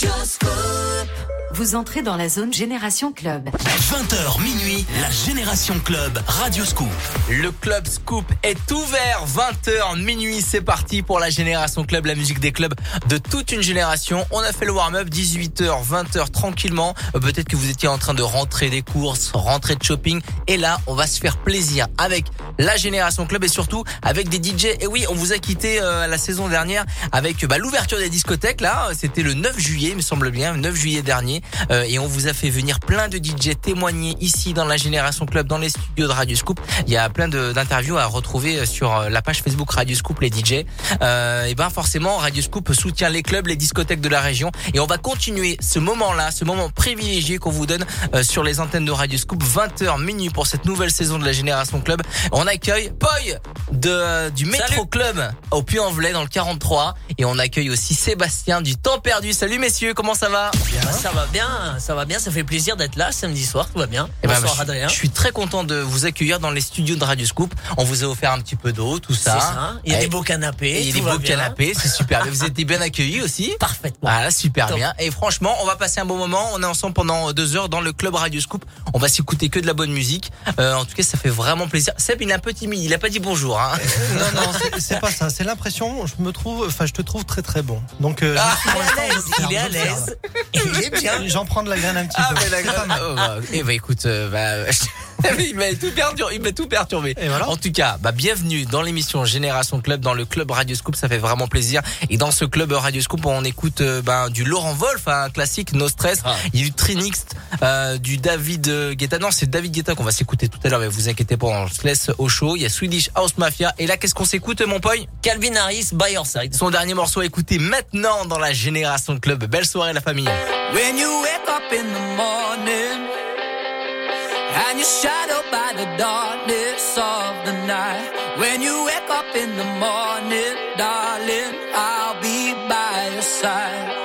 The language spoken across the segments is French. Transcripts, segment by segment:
Just cool. Vous entrez dans la zone Génération Club. 20h minuit, la Génération Club Radio Scoop. Le Club Scoop est ouvert 20h minuit, c'est parti pour la Génération Club, la musique des clubs de toute une génération. On a fait le warm-up 18h, 20h tranquillement. Euh, Peut-être que vous étiez en train de rentrer des courses, rentrer de shopping et là, on va se faire plaisir avec la Génération Club et surtout avec des DJ. Et oui, on vous a quitté euh, la saison dernière avec bah, l'ouverture des discothèques là, c'était le 9 juillet, il me semble bien, le 9 juillet dernier Euh, et on vous a fait venir plein de DJ témoigner ici dans la Génération Club dans les studios de Radio Scoop. Il y a plein de- d'interviews à retrouver sur euh, la page Facebook Radio Scoop les DJ. Euh, et ben forcément Radio Scoop soutient les clubs, les discothèques de la région et on va continuer ce moment-là, ce moment privilégié qu'on vous donne euh, sur les antennes de Radio Scoop 20h minuit pour cette nouvelle saison de la Génération Club. On accueille Poy de euh, du Métro Salut. Club au Puy-en-Velay dans le 43 et on accueille aussi Sébastien du Temps Perdu. Salut messieurs, comment ça va? Bah, ça va bien, ça va bien, ça fait plaisir d'être là samedi soir, tout va bien. Eh ben, Bonsoir je, Adrien. je suis très content de vous accueillir dans les studios de Radio Scoop. On vous a offert un petit peu d'eau, tout C'est ça. ça. Il y a Et- des beaux canapés. et il y a des beaux bien. canapés, c'est super. vous êtes bien accueillis aussi. Parfaitement. Voilà, super Top. bien. Et franchement, on va passer un bon moment. On est ensemble pendant deux heures dans le club Radio Scoop. On va s'écouter que de la bonne musique. Euh, en tout cas, ça fait vraiment plaisir. Seb, il est un peu timide. Il a pas dit bonjour. Hein. Non, non, c'est- c'est pas ça. C'est l'impression. Je me trouve, enfin, je te trouve très très bon. Donc, euh, Ah, je suis Il est à l'aise, j'observe, il est à j'observe. l'aise. Il est bien. J'en prends de la graine un petit Ah, peu. mais la mal. oh, bah, Eh bah, écoute, euh, bah, il m'a tout perturbé. Il m'a tout perturbé. Et voilà. En tout cas, bah, bienvenue dans l'émission Génération Club, dans le club Radio Scoop. Ça fait vraiment plaisir. Et dans ce club Radio Scoop, on écoute euh, bah, du Laurent Wolf, un classique, No Stress. Ah. Il y a du Trinix, euh, du David euh, Guetta. Non, c'est David Guetta qu'on va s'écouter tout à l'heure. Mais vous inquiétez pas, on se laisse au chaud. Il y a Swedish House Mafia. Et là, qu'est-ce qu'on s'écoute, mon poy Calvin Harris, by your side. Son dernier morceau à écouter maintenant dans la Génération Club. Belle soirée, la famille. When you wake up in the morning and you're shadowed by the darkness of the night. When you wake up in the morning, darling, I'll be by your side.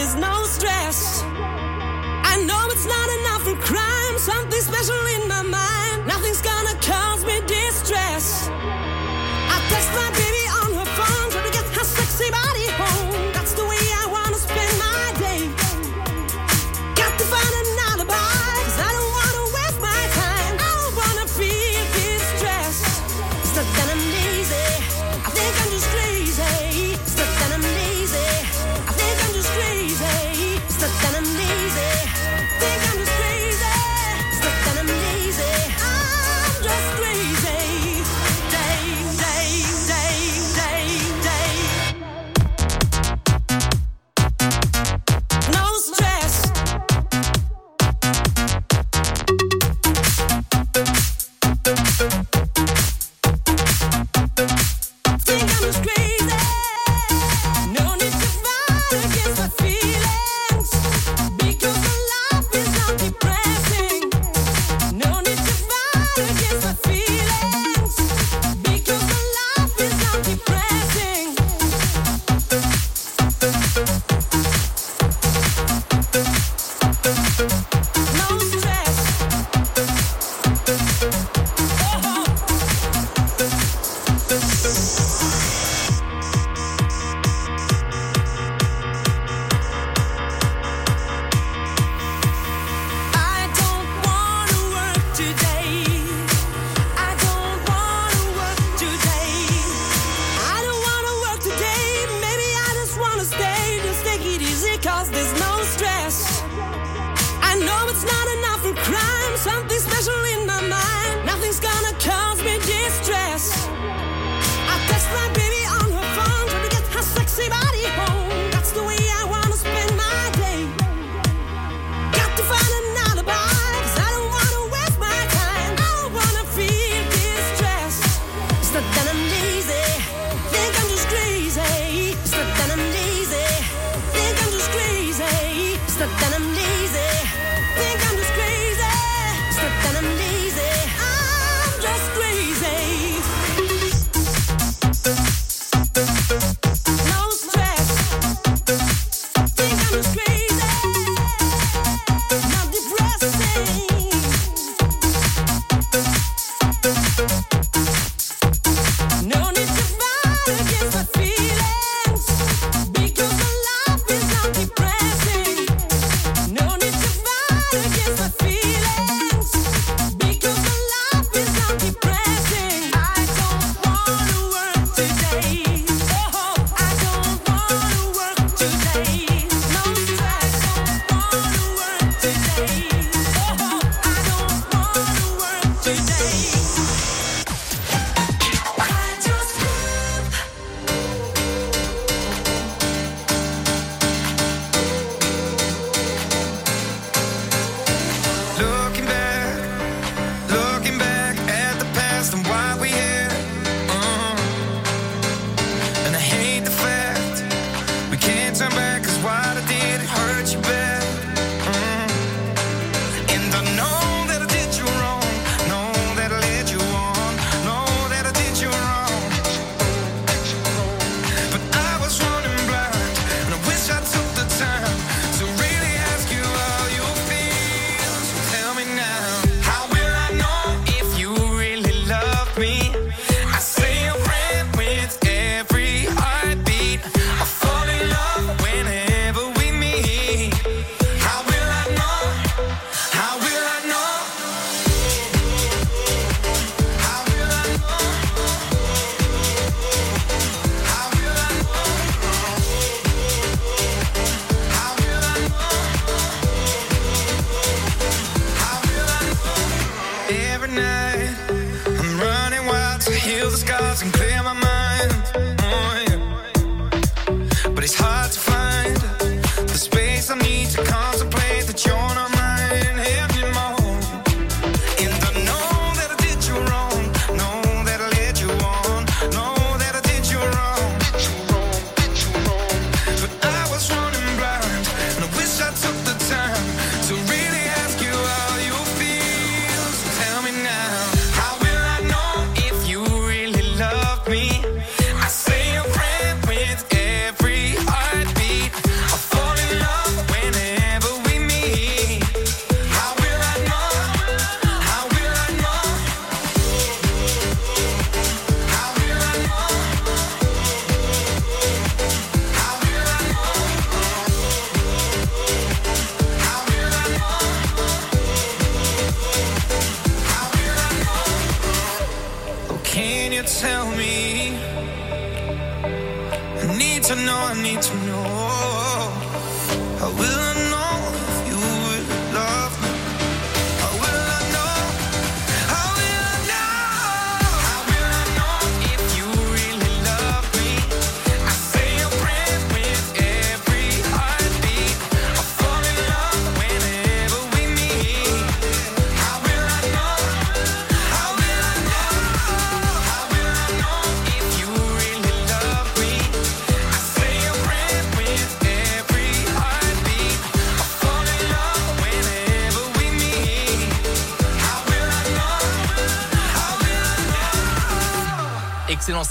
there's no stress. I know it's not enough for crime, something special in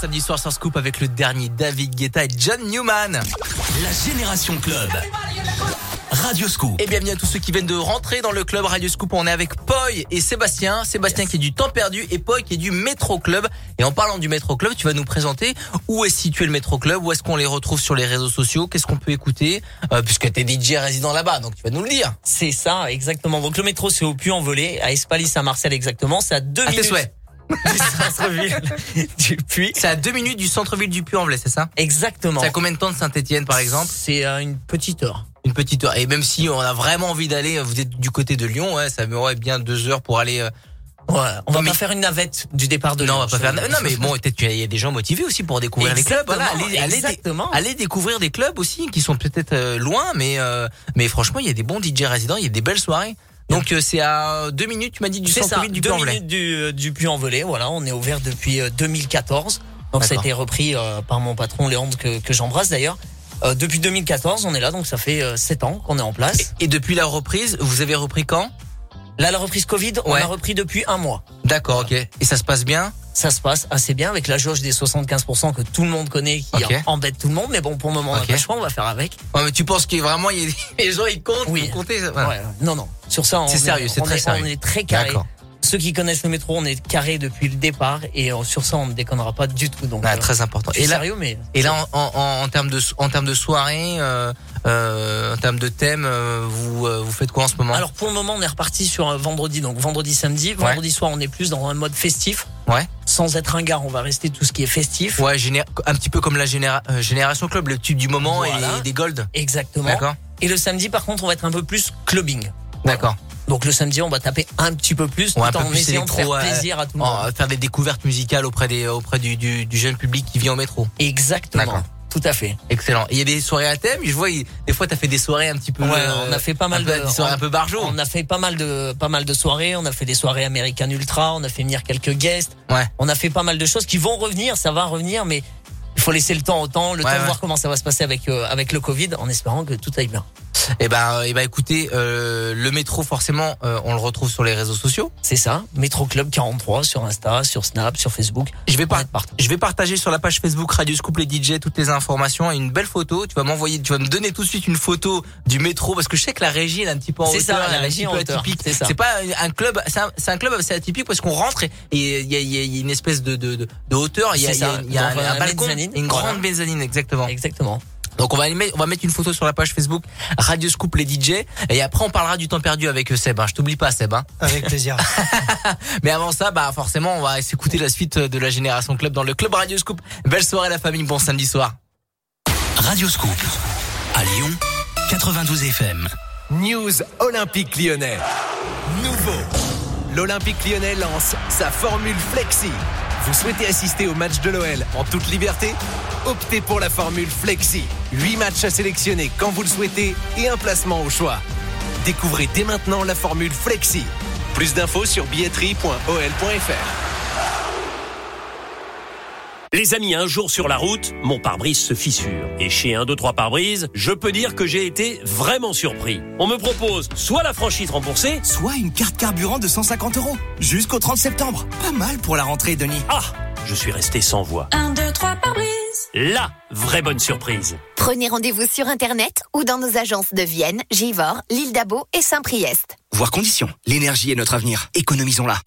samedi soir sur Scoop avec le dernier David Guetta et John Newman. La Génération Club. Radio Scoop. Et bienvenue à tous ceux qui viennent de rentrer dans le club Radio Scoop. On est avec Poi et Sébastien. Sébastien qui est du Temps Perdu et Poi qui est du Métro Club. Et en parlant du Métro Club, tu vas nous présenter où est situé le Métro Club, où est-ce qu'on les retrouve sur les réseaux sociaux, qu'est-ce qu'on peut écouter, euh, puisque t'es DJ résident là-bas, donc tu vas nous le dire. C'est ça, exactement. Donc le métro, c'est au Puy-en-Velay, à Espaly à Marseille exactement. C'est à deux À tes minutes souhaits. Du centre-ville du Puy. C'est à deux minutes du centre-ville du Puy-en-Velay, c'est ça? Exactement. C'est à combien de temps de Saint-Etienne, par exemple? C'est à une petite heure. Une petite heure. Et même si on a vraiment envie d'aller, vous êtes du côté de Lyon, ouais, ça m'aurait bien deux heures pour aller. euh, Ouais, on va Mais- pas faire une navette du départ de non, on va pas faire. Non, mais bon, peut-être qu'il y a des gens motivés aussi pour découvrir les clubs. Voilà, Exactement, allez, allez, exactement. allez découvrir des clubs aussi qui sont peut-être euh, loin, mais euh, mais franchement, il y a des bons DJ résidents, il y a des belles soirées. Donc euh, c'est à deux minutes, tu m'as dit, du C'est ça, centre-ville du Puy-en-Velay. minutes du, euh, du Puy-en-Velay. Voilà, on est ouvert depuis euh, 2014. Donc ça a été repris euh, par mon patron Léandre que, que j'embrasse d'ailleurs. Euh, depuis 2014, on est là, donc ça fait euh, sept ans qu'on est en place. Et depuis la reprise, vous avez repris quand? Là, la reprise Covid, on Ouais. a repris depuis un mois. D'accord, ok. Et ça se passe bien? Ça se passe assez bien avec la jauge des 75% que tout le monde connaît, qui embête tout le monde. Mais bon, pour le moment, on n'a Ok. pas le choix, on va faire avec. Ouais, mais tu penses qu'il y a vraiment, il y a les gens ils comptent, Oui. vous comptez ça- voilà. Ouais, non, non. Sur ça, on C'est est- sérieux, c'est très sérieux. On est très carré. Ceux qui connaissent le métro, on est carré depuis le départ et euh, sur ça, on ne déconnera pas du tout. Donc, Ah, euh, très important. Et là, sérieux, mais et là, en, en, en- en termes de en termes de soirée, euh, euh, en termes de thème, vous vous faites quoi en ce moment? Alors pour le moment, on est reparti sur vendredi, donc vendredi, samedi. Vendredi soir, on est plus dans un mode festif. Ouais. Sans être un gars, on va rester tout ce qui est festif. Ouais, un petit peu comme la généra- génération club, le tube du moment et Voilà. des gold. Exactement. D'accord. Et le samedi, par contre, on va être un peu plus clubbing. D'accord. Donc le samedi, on va taper un petit peu plus, Ouais, un tout peu en plus essayant de faire plaisir à tout le monde. faire des découvertes musicales auprès des auprès du, du, du jeune public qui vient au métro. Exactement. Tout à fait. Excellent. Et il y a des soirées à thème. Je vois, des fois, t'as fait des soirées un petit peu. Ouais, euh, on a fait pas mal peu- de des soirées un peu barjo. On a fait pas mal de pas mal de soirées. On a fait des soirées American Ultra. On a fait venir quelques guests. Ouais. On a fait pas mal de choses qui vont revenir. Ça va revenir, mais il faut laisser le temps au temps, le Ouais, temps de voir comment ça va se passer avec euh, avec le Covid, en espérant que tout aille bien. Et ben, et ben, écoutez, euh, le métro, forcément, euh, on le retrouve sur les réseaux sociaux. C'est ça. Métro Club 43 sur Insta, sur Snap, sur Facebook. Je vais. Je partager sur la page Facebook Radio Scoop les DJ toutes les informations et une belle photo. Tu vas m'envoyer, tu vas me donner tout de suite une photo du métro parce que je sais que la régie elle est un petit peu en C'est hauteur, ça, la un régie petit en peu hauteur, atypique. c'est ça. C'est pas un club, c'est un, c'est un club assez atypique parce qu'on rentre et il y a, y y une espèce de, de, de, de hauteur. Il y a, C'est y un, un balcon, mezzanine, une voilà. grande mezzanine exactement. Exactement. Donc on va aller mettre, on va mettre une photo sur la page Facebook Radio Scoop les DJ et après on parlera du temps perdu avec euh, Seb. Hein. Je t'oublie pas Seb. Hein. Avec plaisir. Mais avant ça, bah forcément, on va s'écouter la suite de la Génération Club dans le club Radio Scoop. Belle soirée la famille, bon samedi soir. Radio Scoop. À Lyon, 92 FM. News Olympique Lyonnais. Nouveau. L'Olympique Lyonnais lance sa formule Flexi. Vous souhaitez assister au match de l'OL en toute liberté? Optez pour la formule Flexi. 8 matchs à sélectionner quand vous le souhaitez et un placement au choix. Découvrez dès maintenant la formule Flexi. Plus d'infos sur billetterie.ol.fr. Les amis, un jour sur la route, mon pare-brise se fissure. Et chez 1, 2, 3 pare-brise, je peux dire que j'ai été vraiment surpris. On me propose soit la franchise remboursée, Soit une carte carburant de 150 euros. Jusqu'au 30 septembre. Pas mal pour la rentrée, Denis. ah, je suis resté sans voix. 1, 2, 3 par brise. La vraie bonne surprise. Prenez rendez-vous sur Internet ou dans nos agences de Vienne, Givors, l'île d'Abo et Saint-Priest. Voir conditions. L'énergie est notre avenir. Économisons-la.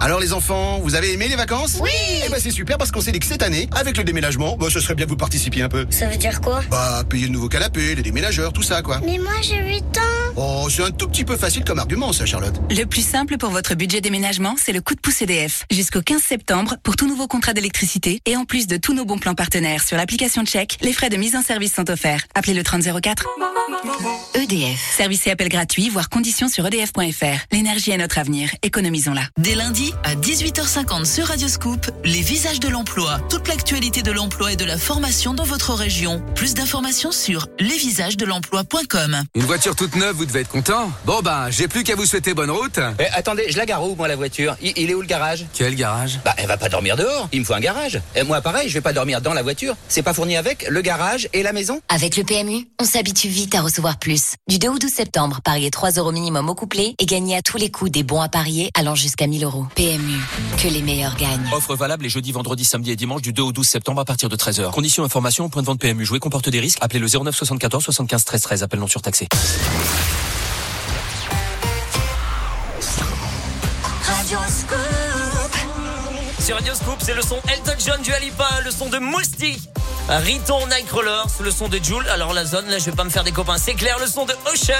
Alors les enfants, vous avez aimé les vacances? Oui Eh ben c'est super parce qu'on s'est dit que cette année, avec le déménagement, bah, ce serait bien que vous participiez un peu. Ça veut dire quoi? Bah, payer le nouveau canapé, les déménageurs, tout ça quoi. Mais moi j'ai 8 ans. Oh, c'est un tout petit peu facile comme argument ça, Charlotte. Le plus simple pour votre budget déménagement, c'est le coup de pouce EDF. Jusqu'au 15 septembre, pour tout nouveau contrat d'électricité et en plus de tous nos bons plans partenaires sur l'application Check, les frais de mise en service sont offerts. Appelez le 3004. EDF. Service et appel gratuit, voire conditions sur edf.fr. L'énergie est notre avenir. Économisons-la. Dès lundi à 18h50 sur Radioscoop, les visages de l'emploi. Toute l'actualité de l'emploi et de la formation dans votre région. Plus d'informations sur lesvisagesdelemploi.com. Une voiture toute neuve, vous devez être content. Bon ben, j'ai plus qu'à vous souhaiter bonne route. Eh, attendez, je la gare où, moi, la voiture? Il, il est où le garage? Quel garage Bah, elle va pas dormir dehors. Il me faut un garage. Et moi, pareil, je vais pas dormir dans la voiture. C'est pas fourni avec le garage et la maison? Avec le PMU, on s'habitue vite à recevoir plus. Du 2 au 12 septembre, pariez 3 euros minimum au couplet et gagnez à tous les coups des bons à parier allant jusqu'à 1000 euros. PMU, que les meilleurs gagnent. Offre valable les jeudis, vendredis, samedi et dimanche du 2 au 12 septembre à partir de 13h. Conditions information au point de vente PMU. Jouer comporte des risques. Appelez le 09 74 75 13 13. Appel non surtaxé. Sur Radio Scoop, c'est le son Elton John du Alipa, le son de Moustique. Riton Nightcrawlers, le son de Jules. Alors la zone, là, je vais pas me faire des copains, c'est clair. Le son de Usher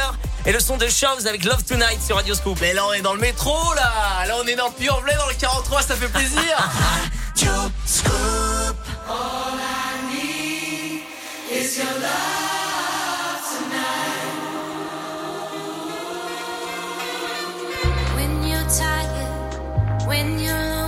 et le son de Shows avec Love Tonight sur Radio Scoop. Mais là, on est dans le métro, là. Là, on est dans le Puy-en-Velay, dans le 43, ça fait plaisir. When you're tired, when you're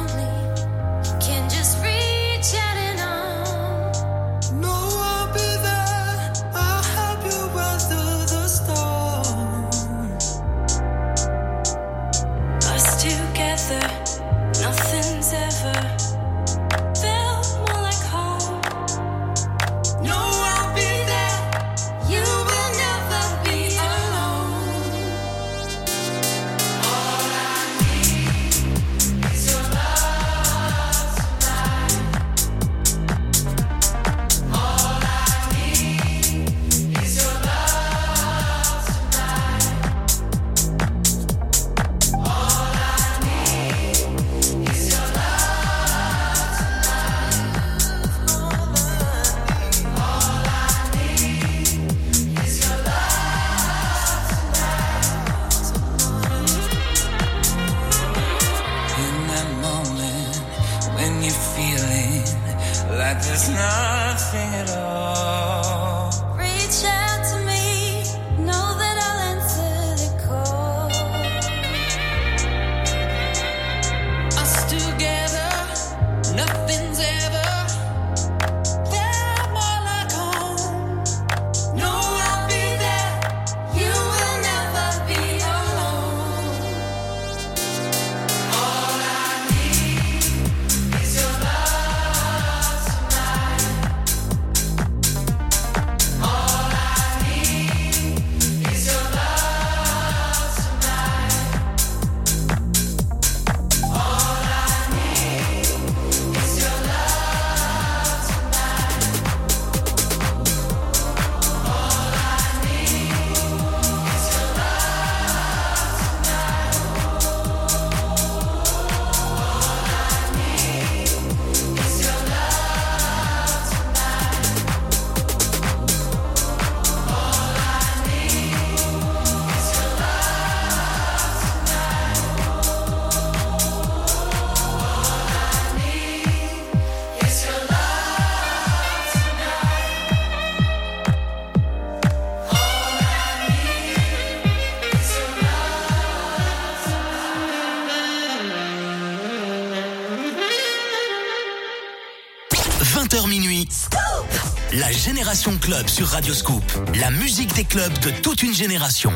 sur Radio Scoop. La musique des clubs de toute une génération.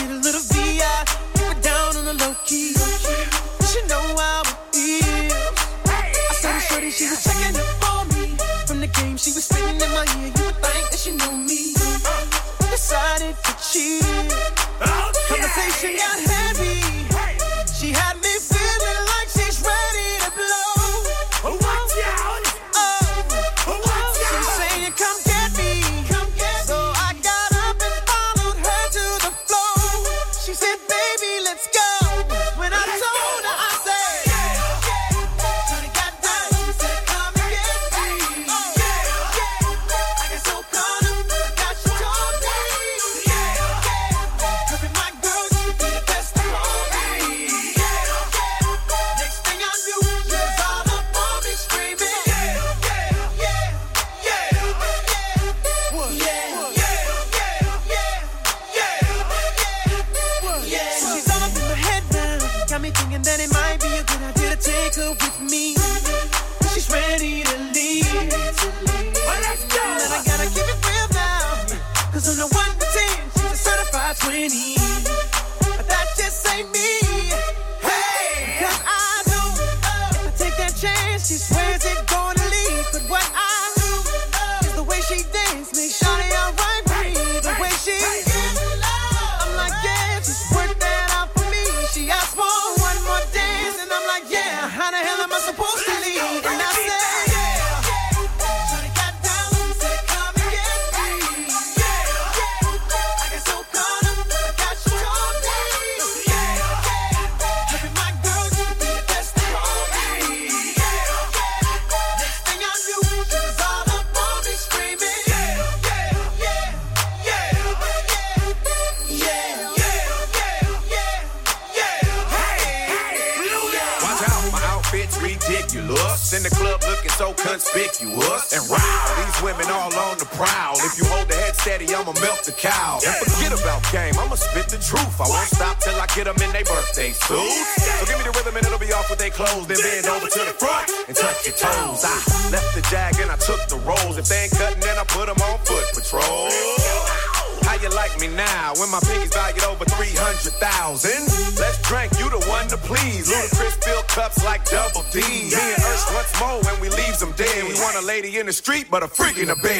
Get a little VI, She was checking up on me. From the game she was spitting in my ear, you would think that she knew me. Decided to cheat. Oh, Conversation got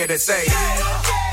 here to say.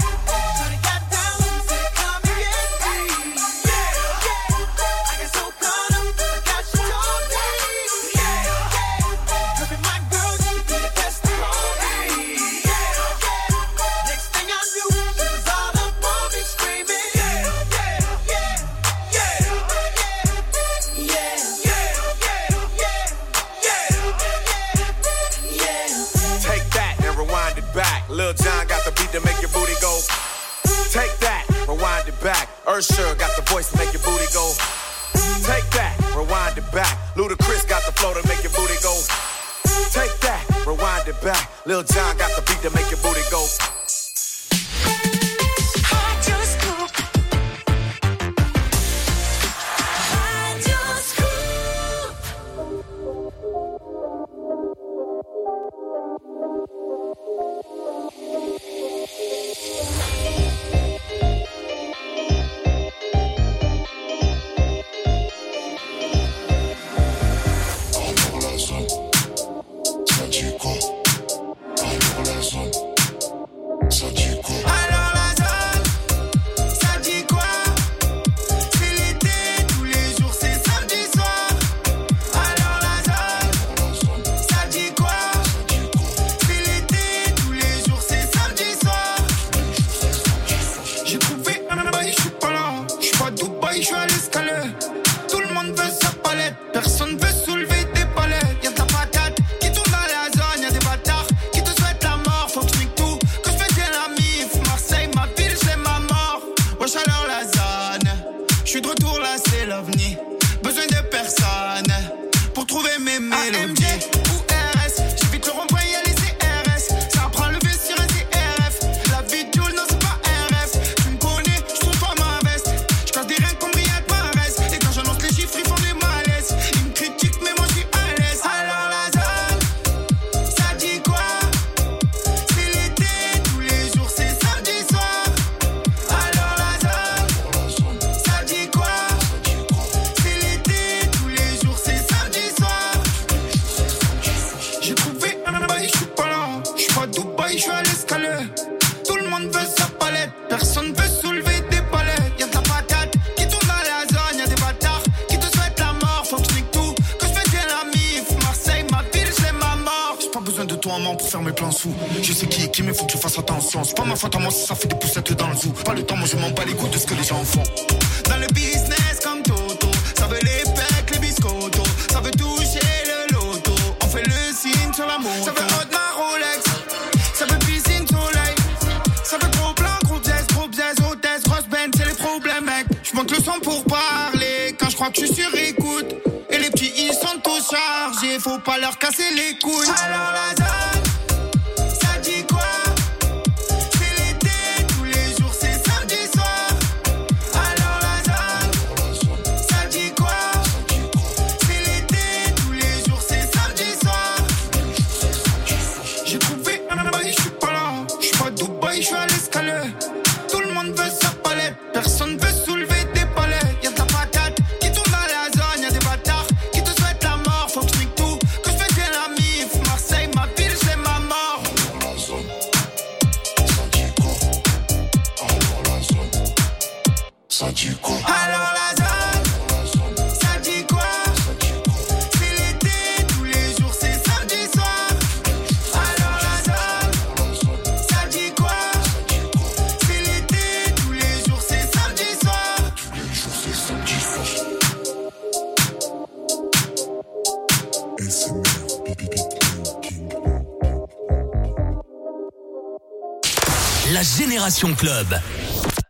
Génération Club.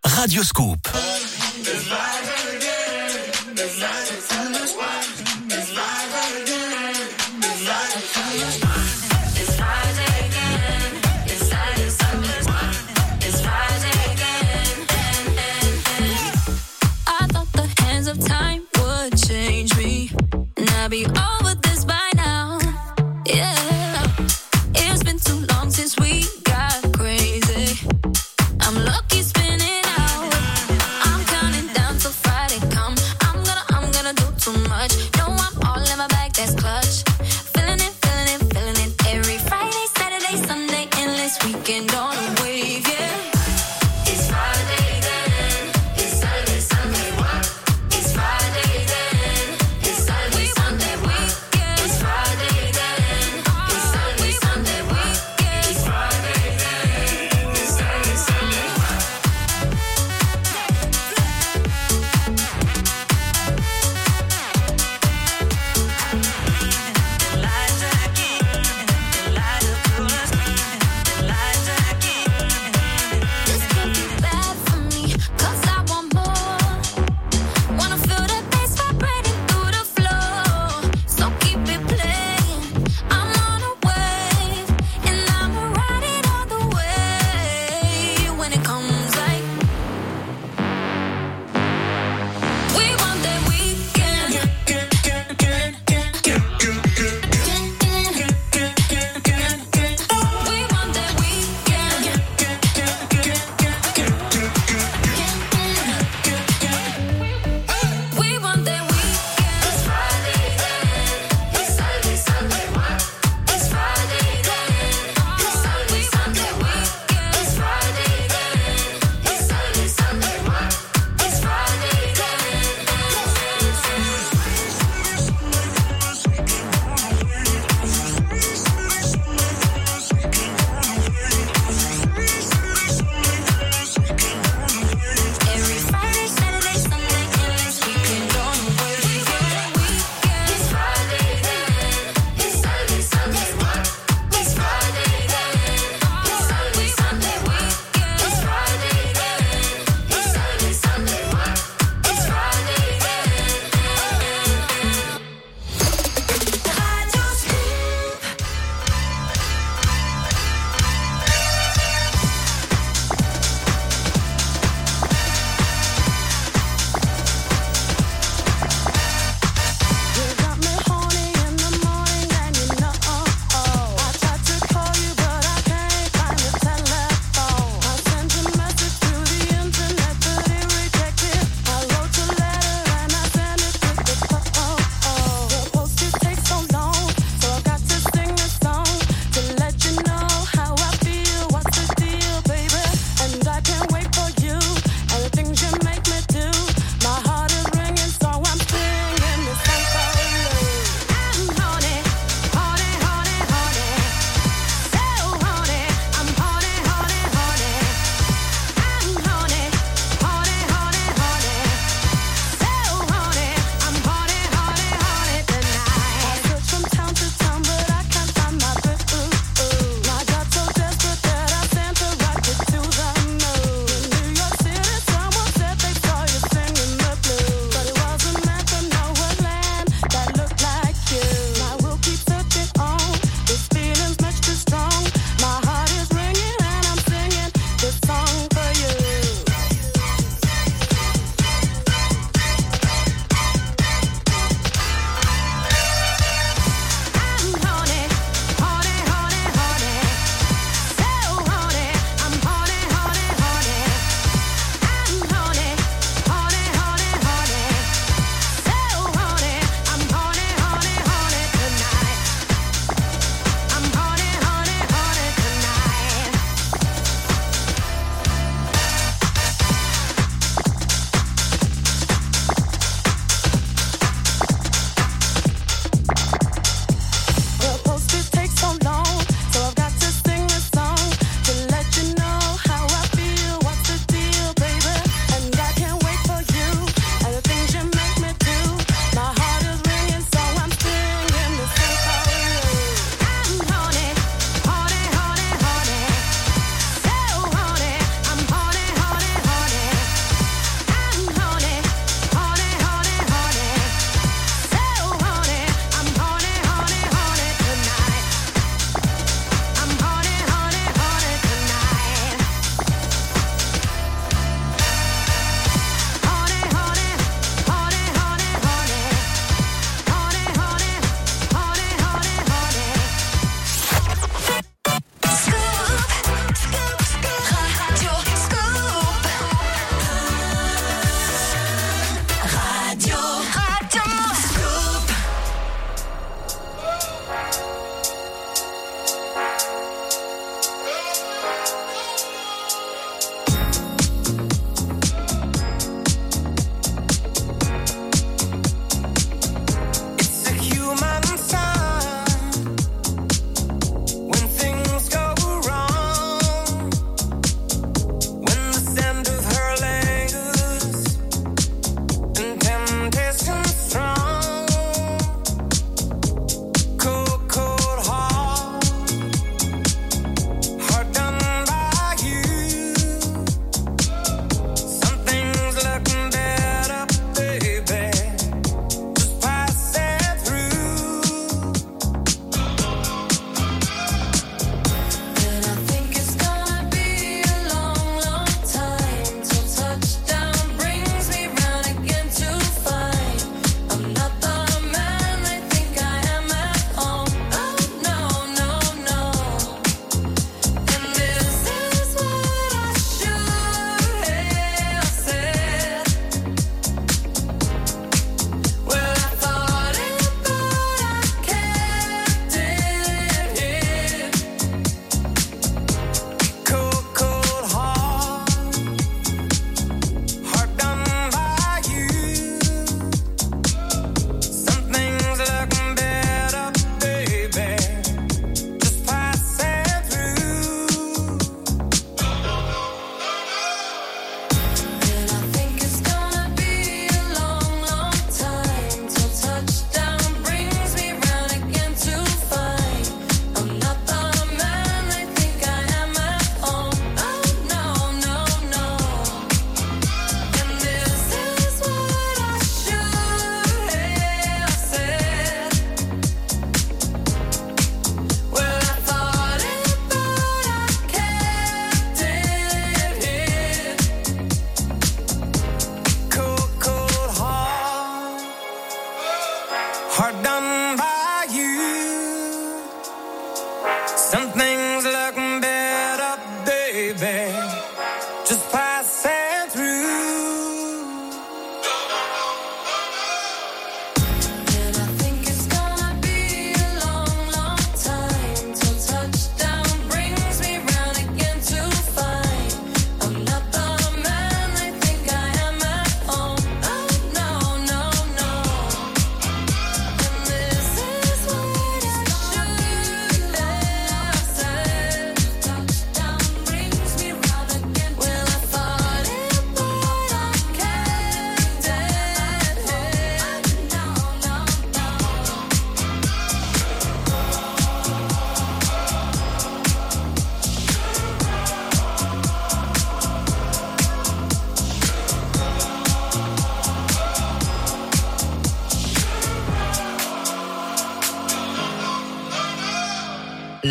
Radio Scoop.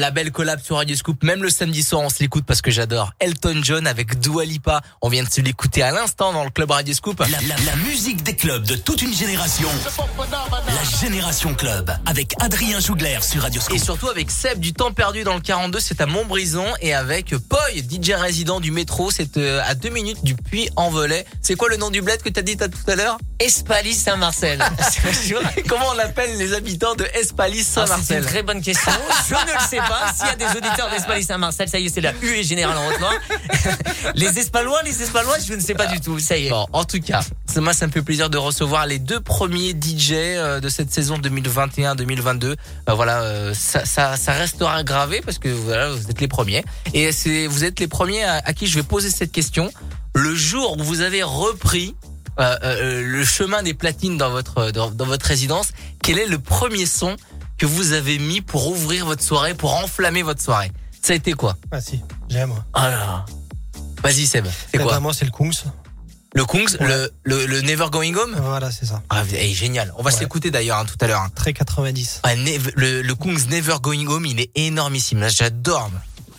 La belle collab sur Radio Scoop. Même le samedi soir, on se l'écoute parce que j'adore. Elton John avec Dua Lipa. On vient de se l'écouter à l'instant dans le club Radio Scoop. La, la- la musique des clubs de toute une génération. La Génération Club avec Adrien Jougler sur Radio Scoop. Et surtout avec Seb du temps perdu dans le 42, c'est à Montbrison et avec Poy, DJ résident du métro, c'est euh, à deux minutes du Puy-en-Velay. C'est quoi le nom du bled que t'as dit tout à l'heure Espaly Saint-Marcel. Comment on appelle les habitants de Espaly Ah, c'est Saint-Marcel une très bonne question. Je ne le sais pas. S'il y a des auditeurs d'Espaly Saint-Marcel, ça y est, c'est la U et générale en Haute-Loire. les Espalois, les Espalois, je ne sais pas du tout. Ça y est. Bon, en tout cas, moi ça me fait plaisir de recevoir les deux premiers DJ euh, de cette saison 2021-2022. Euh, voilà, euh, ça, ça, ça restera gravé parce que voilà, vous êtes les premiers. Et vous êtes les premiers à, à qui je vais poser cette question. Le jour où vous avez repris euh, euh, le chemin des platines dans votre dans, dans votre résidence, quel est le premier son que vous avez mis pour ouvrir votre soirée, pour enflammer votre soirée? Ça a été quoi? Ah si, j'aime. Ah. Vas-y Seb, c'est Eh quoi? ben, Moi, c'est le Kungs. Le Kungs, le, le, le Never Going Home? Voilà, c'est ça. Ah, eh, génial. On va Ouais. s'écouter d'ailleurs hein, tout à l'heure. hein. Très 90. Ah, Nev- le, le Kungs Never Going Home, il est énormissime. Là, j'adore.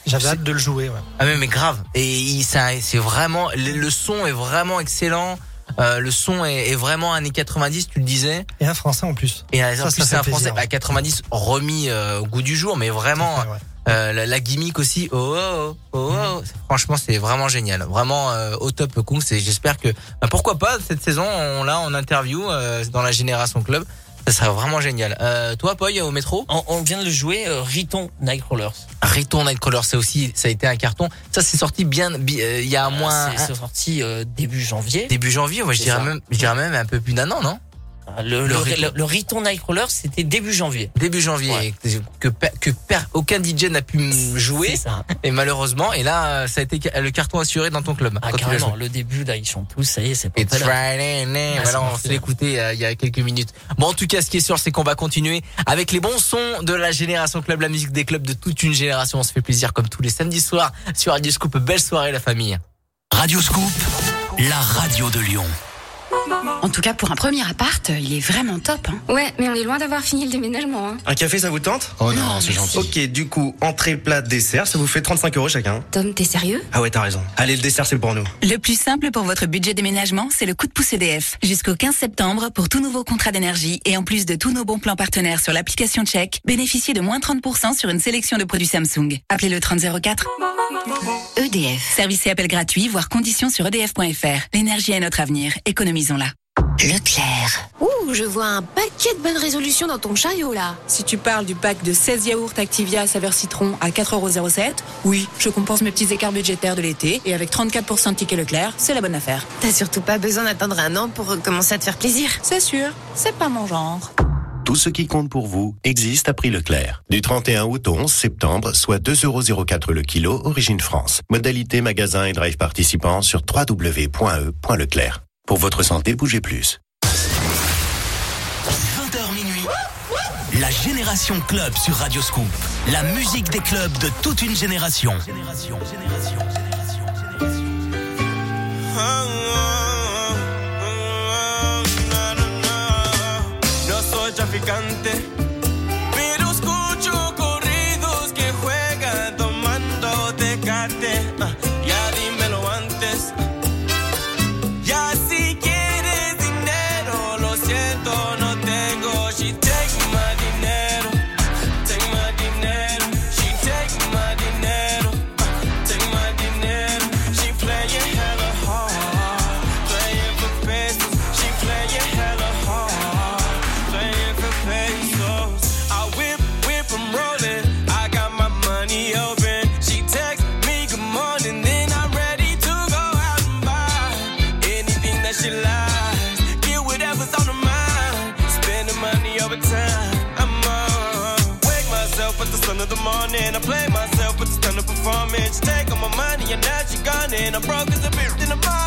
J'avais hâte de le jouer, ouais. Ah mais, mais grave. Et c'est vraiment le, son est vraiment excellent. Euh, le son est, est vraiment années 90, tu le disais. Et un français en plus. Et en Ça, plus c'est un français plaisir. à 90 remis euh, au goût du jour, mais vraiment fait, ouais. euh, la, la gimmick aussi. Oh oh oh, oh, oh. franchement c'est vraiment génial, vraiment euh, au top. Et j'espère que bah, pourquoi pas cette saison on l'a en interview euh, dans la Génération Club. Ça serait vraiment génial. Euh, toi, Poy, au métro On, on vient de le jouer, euh, Riton Nightcrawlers. Riton Nightcrawler, c'est aussi, ça a été un carton. Ça, c'est sorti bien, bi- euh, il y a moins, C'est sorti euh, début janvier. début janvier, moi, je dirais même, je dirais même un peu plus d'un an, non? Le, le, Le le, Riton. le Riton Nightcrawlers, c'était début janvier. Début janvier, Ouais. que, que per- aucun DJ n'a pu jouer, C'est ça. et malheureusement, et là, ça a été le carton assuré dans ton club. Ah, carrément. Le début, là, ils chantent tous, ça y est, c'est pas It's mal. Friday night. Ah, Voilà, on s'est écouté euh, il y a quelques minutes. Bon, en tout cas, ce qui est sûr, c'est qu'on va continuer avec les bons sons de la génération club, la musique des clubs de toute une génération. On se fait plaisir comme tous les samedis soirs sur Radio Scoop. Belle soirée, la famille. Radio Scoop, la radio de Lyon. En tout cas, pour un premier appart, il est vraiment top. hein. Ouais, mais on est loin d'avoir fini le déménagement. Hein. Un café, ça vous tente? Oh non, c'est gentil. Ok, du coup, entrée, plat, dessert, ça vous fait 35 euros chacun. Tom, t'es sérieux? Ah ouais, t'as raison. Allez, le dessert, c'est pour nous. Le plus simple pour votre budget déménagement, c'est le coup de pouce EDF. Jusqu'au 15 septembre, pour tout nouveau contrat d'énergie et en plus de tous nos bons plans partenaires sur l'application Check, bénéficiez de moins 30% sur une sélection de produits Samsung. Appelez le 3004. EDF. Service et appel gratuit, voire conditions sur edf.fr. L'énergie est notre avenir. Économisons-la. Leclerc. Ouh, je vois un paquet de bonnes résolutions dans ton chariot là. Si tu parles du pack de 16 yaourts Activia saveur citron à 4,07€, oui, je compense mes petits écarts budgétaires de l'été et avec 34% de tickets Leclerc, c'est la bonne affaire. T'as surtout pas besoin d'attendre un an pour commencer à te faire plaisir. C'est sûr, c'est pas mon genre. Tout ce qui compte pour vous existe à prix Leclerc. Du 31 août au 11 septembre, soit 2,04€ le kilo, origine France. Modalité magasin et drive participants sur www.e.leclerc. Pour votre santé, bougez plus. 20h minuit. La Génération Club sur Radio Scoop. La musique des clubs de toute une génération. No soy traficante, performance. Take all my money and now she gone and I'm broke as a bitch in a bottle,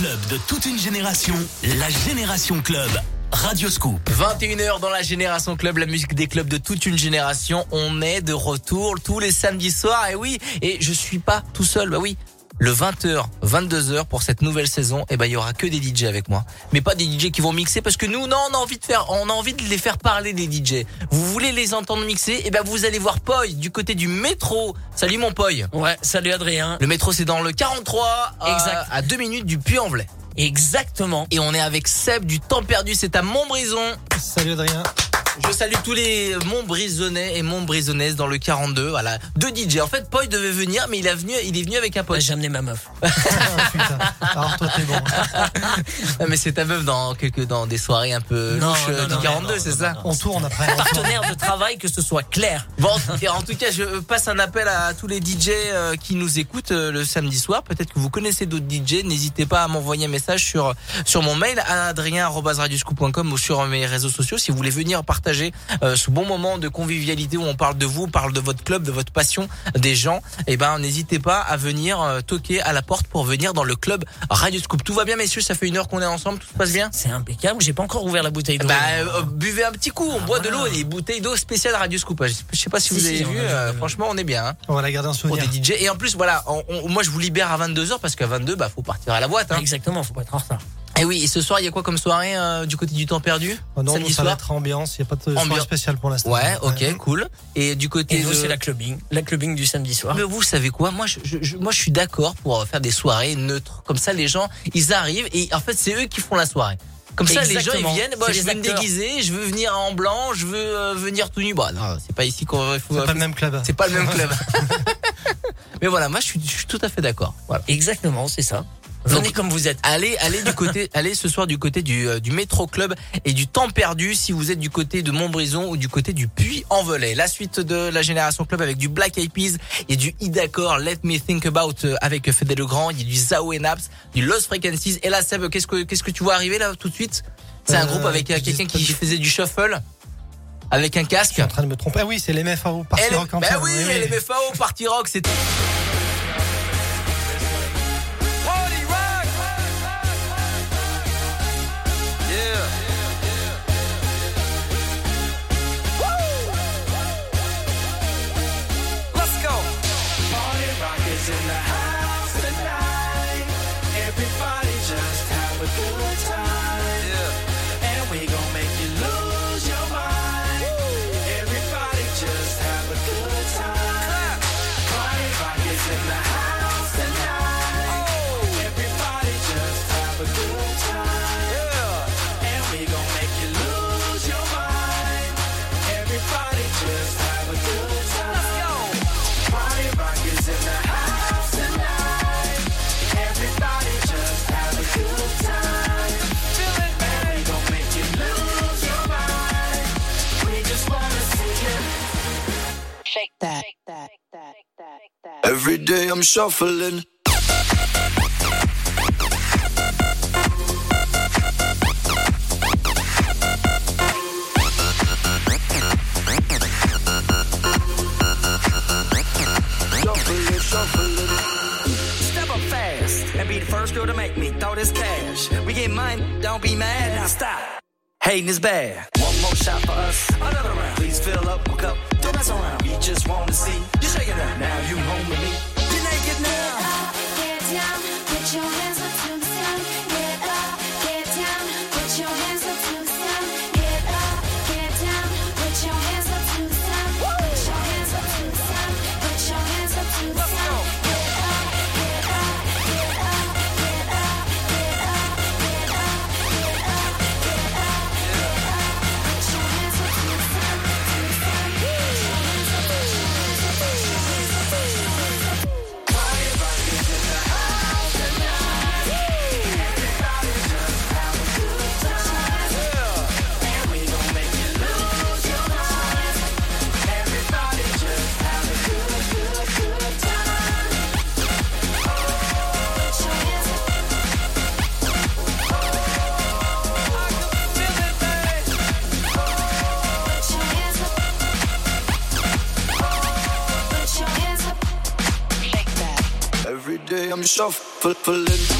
Clubs de toute une génération. La Génération Club. Radio Scoop. 21h dans la Génération Club, la musique des clubs de toute une génération. On est de retour tous les samedis soirs. Et oui, et je suis pas tout seul. Bah oui. Le 20h, 22h pour cette nouvelle saison, eh ben il y aura que des DJ avec moi. Mais pas des DJ qui vont mixer parce que nous non, on a envie de faire on a envie de les faire parler des DJ. Vous voulez les entendre mixer Eh ben vous allez voir Poy du côté du métro. Salut mon Poy. Ouais, salut Adrien. Le métro c'est dans le 43 euh, Exact. à 2 minutes du Puy-en-Velay. Exactement. Et on est avec Seb du temps perdu, c'est à Montbrison. Salut Adrien. Je salue tous les Montbrisonnais et Montbrisonnaises dans le 42. Voilà, deux DJ. En fait, Poy devait venir, mais il est venu, il est venu avec un pote. J'ai amené ma meuf. Alors toi t'es bon. Mais c'est ta meuf dans quelques dans des soirées un peu Non, louches non, euh, non, du 42, c'est ça On tourne après. on tourne. Partenaire de travail, que ce soit clair. Bon, et en tout cas, je passe un appel à tous les DJ euh, qui nous écoutent euh, le samedi soir. Peut-être que vous connaissez d'autres DJ. N'hésitez pas à m'envoyer un message sur sur mon mail adrien@radioscoop.com ou sur mes réseaux sociaux si vous voulez venir partager euh, ce bon moment de convivialité où on parle de vous, on parle de votre club, de votre passion, des gens. Et ben, n'hésitez pas à venir euh, toquer à la porte pour venir dans le club Radio Scoop. Tout va bien, messieurs Ça fait une heure qu'on est ensemble. Tout se passe bien? C'est impeccable. J'ai pas encore ouvert la bouteille d'eau. Bah, euh, buvez un petit coup. On boit de l'eau et des bouteilles d'eau spéciales Radio Scoop. Je sais pas si, Si, vous si, avez a vu. euh, franchement, on est bien. hein, On va la garder en pour souvenir. des DJ. Et en plus, voilà, on- on- moi je vous libère à 22h parce qu'à 22, bah faut partir à la boîte. Hein. Exactement, faut pas être en retard. Et oui, et ce soir, il y a quoi comme soirée euh, du côté du temps perdu Oh non, Samedi ça va soir être ambiance. Il n'y a pas de soirée Ambiance. spéciale pour l'instant. Ouais, ok, cool. Et du côté Et nous, de- c'est la clubbing. La clubbing du samedi soir. Mais vous savez quoi Moi, je, moi, je suis d'accord pour faire des soirées neutres. Comme ça, les gens, ils arrivent et en fait, c'est eux qui font la soirée. Comme ça, les gens, ils viennent. Bah, je veux me déguiser, je veux venir en blanc, je veux euh, venir tout nu. Bah non, c'est pas ici qu'on va. C'est pas le même club. C'est pas le même club. Mais voilà, moi, je suis, je suis tout à fait d'accord. Voilà. Exactement, c'est ça. Venez Donc, comme vous êtes. Allez, allez du côté, allez ce soir du côté du, euh, du métro club et du temps perdu si vous êtes du côté de Montbrison ou du côté du Puy-en-Velay. La suite de la génération club avec du Black Eyed Peas et du Idacor, Let Me Think About euh, avec Fede Legrand, il y a du Zao et Naps, du Lost Frequencies. Et là, Seb, qu'est-ce que, qu'est-ce que tu vois arriver là tout de suite? C'est un Euh, groupe avec euh, je quelqu'un qui de- faisait du shuffle avec un Je casque. suis en train de me tromper. Ah oui, c'est les MFAO. Party Rock en Oui, oui. les MFAO, Party Rock, c'est that, that, that, that, that. Every day I'm shuffling. first girl to make me throw this cash. We get mine, don't be mad, now stop. Hating is bad. One more shot for us, another round. Please fill up a cup mess around. You just wanna see. You shaking up. Now you home with me. You're naked now. day I'm shuffling.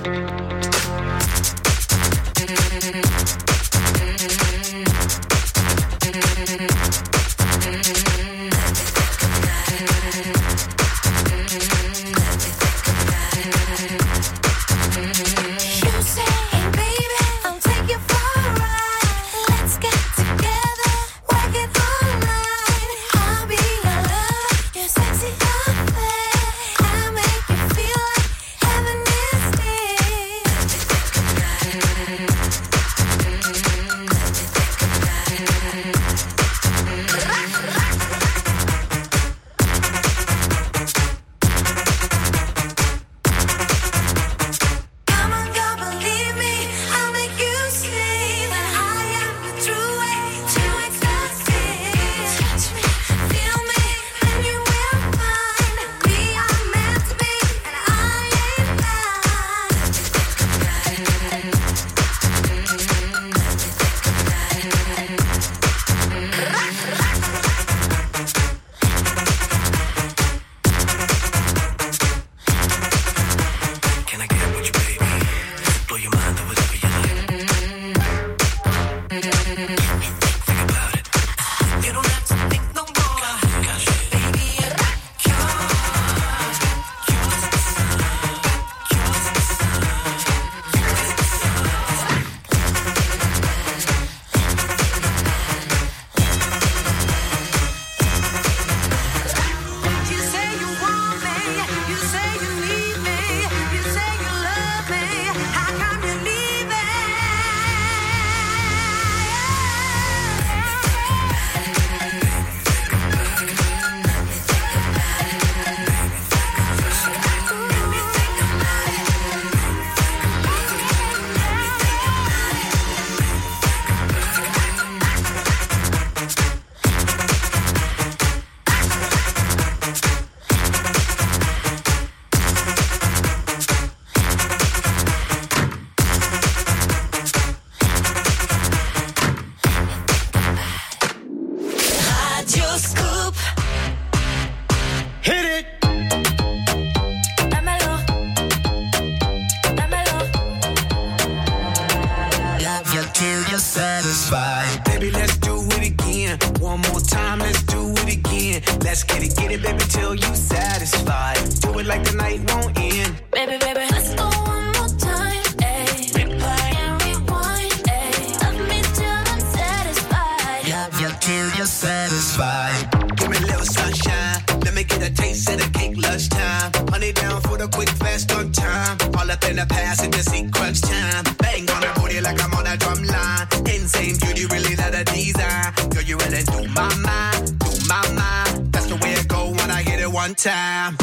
Girl, you really do my mind, do my mind. That's the way it go when I hit it one time.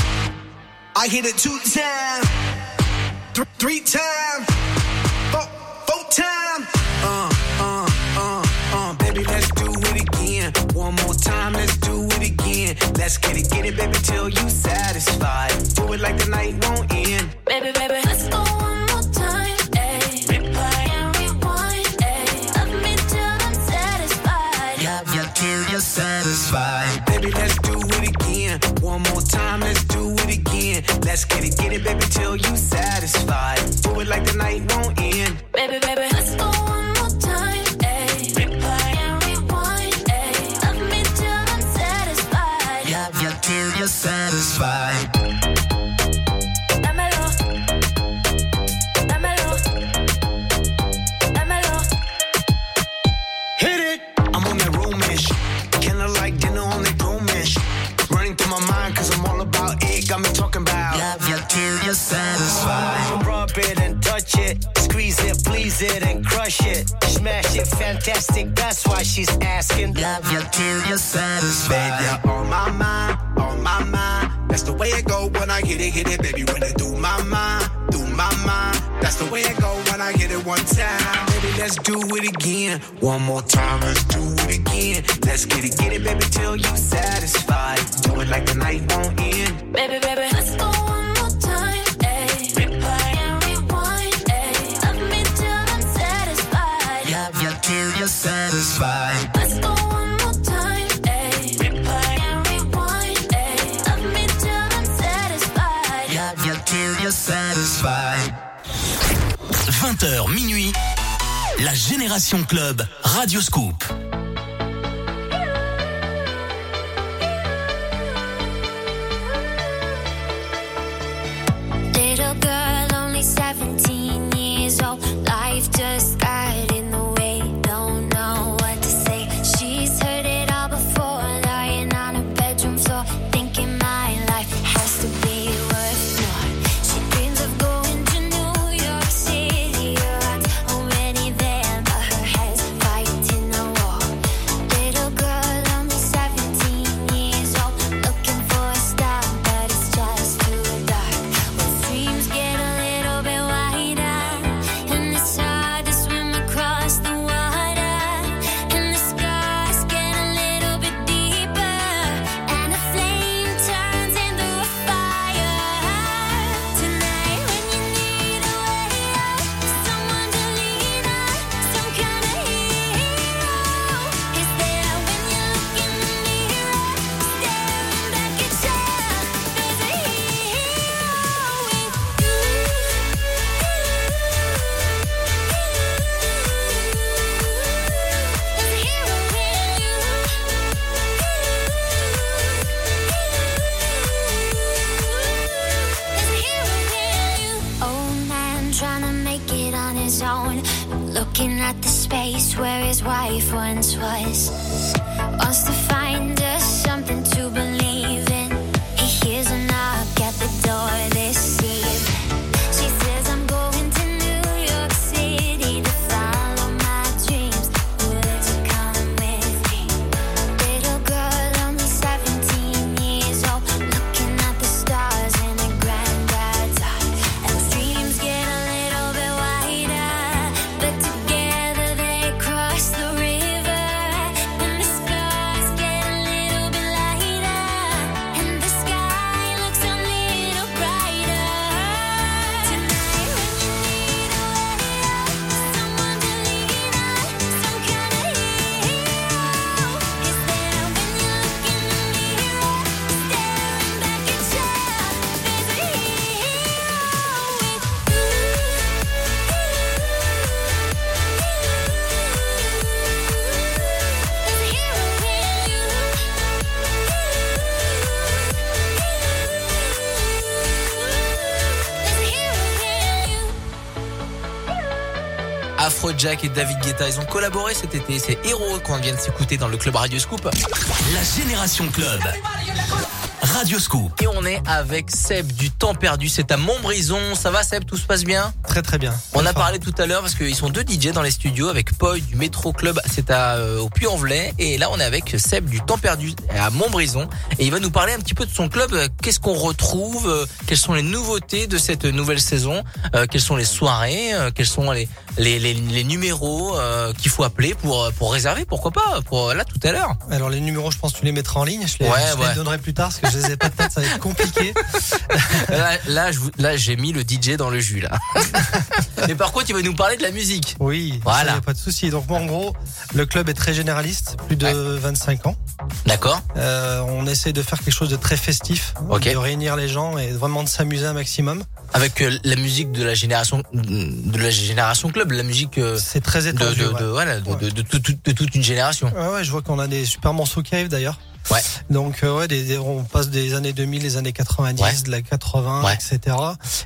I hit it two times, th- three times, four, four times. Uh, uh, uh, uh, baby, let's do it again. One more time, let's do it again. Let's get it, get it, baby, till you satisfied. Do it like the night won't end. Baby, baby, let's go one satisfied. Baby, let's do it again. One more time, let's do it again. Let's get it, get it, baby, till you satisfied. Do it like the night won't end. Baby, baby, let's go one crush it. Smash it, fantastic, that's why she's asking. Love you till you're satisfied. Baby, you're on my mind, on my mind. That's the way it go when I hit it, hit it, baby. When it do my mind, do my mind. That's the way it go when I hit it one time. Baby, let's do it again. One more time, let's do it again. Let's get it, get it, baby, till you satisfied. Do it like the night won't end. Baby, baby, let's go satisfied. Let's go one more time. Ayy. Replay and rewind. Ayy. Love me till I'm satisfied. Love you till you're satisfied. 20h minuit, la Génération Club, Radio Scoop. Afrojack et David Guetta. Ils ont collaboré cet été. C'est Hero qu'on vient de s'écouter dans le club Radio Scoop. La Génération Club. Radio Scoop. Et on est avec Seb du temps perdu. C'est à Montbrison. Ça va Seb? Tout se passe bien? Très très bien. On a parlé tout à l'heure parce qu'ils sont deux DJ dans les studios avec Poi du Métro Club. C'est à euh, au Puy-en-Velay. Et là on est avec Seb du temps perdu à Montbrison. Et il va nous parler un petit peu de son club. Euh, Qu'est-ce qu'on retrouve? Euh, Quelles sont les nouveautés de cette nouvelle saison? Euh, Quelles sont les soirées? Quels sont les les, les, les numéros qu'il faut appeler pour pour réserver? Pourquoi pas? Pour là tout à l'heure. Alors les numéros, je pense que tu les mettras en ligne. Je les, Ouais, je les donnerai plus tard parce que je les pas tête, ça va être compliqué. là, là, je vous- là, j'ai mis le DJ dans le jus là. Mais par contre, il va nous parler de la musique. Oui, Voilà. voilà. pas de souci. Donc moi, en gros, le club est très généraliste, plus de 25 ans. D'accord. Euh, on essaie de faire quelque chose de très festif, Ok. de réunir les gens et vraiment de s'amuser un maximum. Avec euh, la musique de la génération de la génération club, la musique euh, C'est très de, étendu. de, ouais. de- voilà, de, de, de tout- tout- de toute une génération. Ouais, ouais, je vois qu'on a des super morceaux qui arrivent d'ailleurs. Ouais. Donc euh, ouais, des, des- on passe des années 2000, les années 90, Ouais. de la 80, Ouais. etc.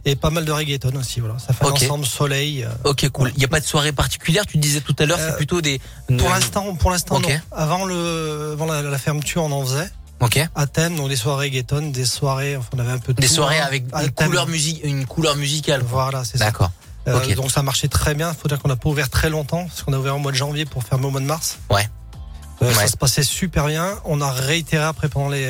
Et pas mal de reggaeton aussi. Voilà, ça fait Ok. un ensemble soleil. euh. Ok, cool. Il n'y a pas de soirée particulière. Tu disais tout à l'heure, c'est Euh, plutôt des. Pour l'instant, pour l'instant. Avant le, avant la, la fermeture, on en faisait. Ok. À thème, donc des soirées reggaeton, des soirées, enfin, on avait un peu de Des tout, soirées hein. avec une couleur musique, une couleur musicale. Voilà, c'est ça. D'accord. Euh, Ok. Donc ça marchait très bien. Faut dire qu'on n'a pas ouvert très longtemps, parce qu'on a ouvert au mois de janvier pour fermer au mois de mars. Ouais. Euh, Ouais. Ça se passait super bien. On a réitéré après pendant les,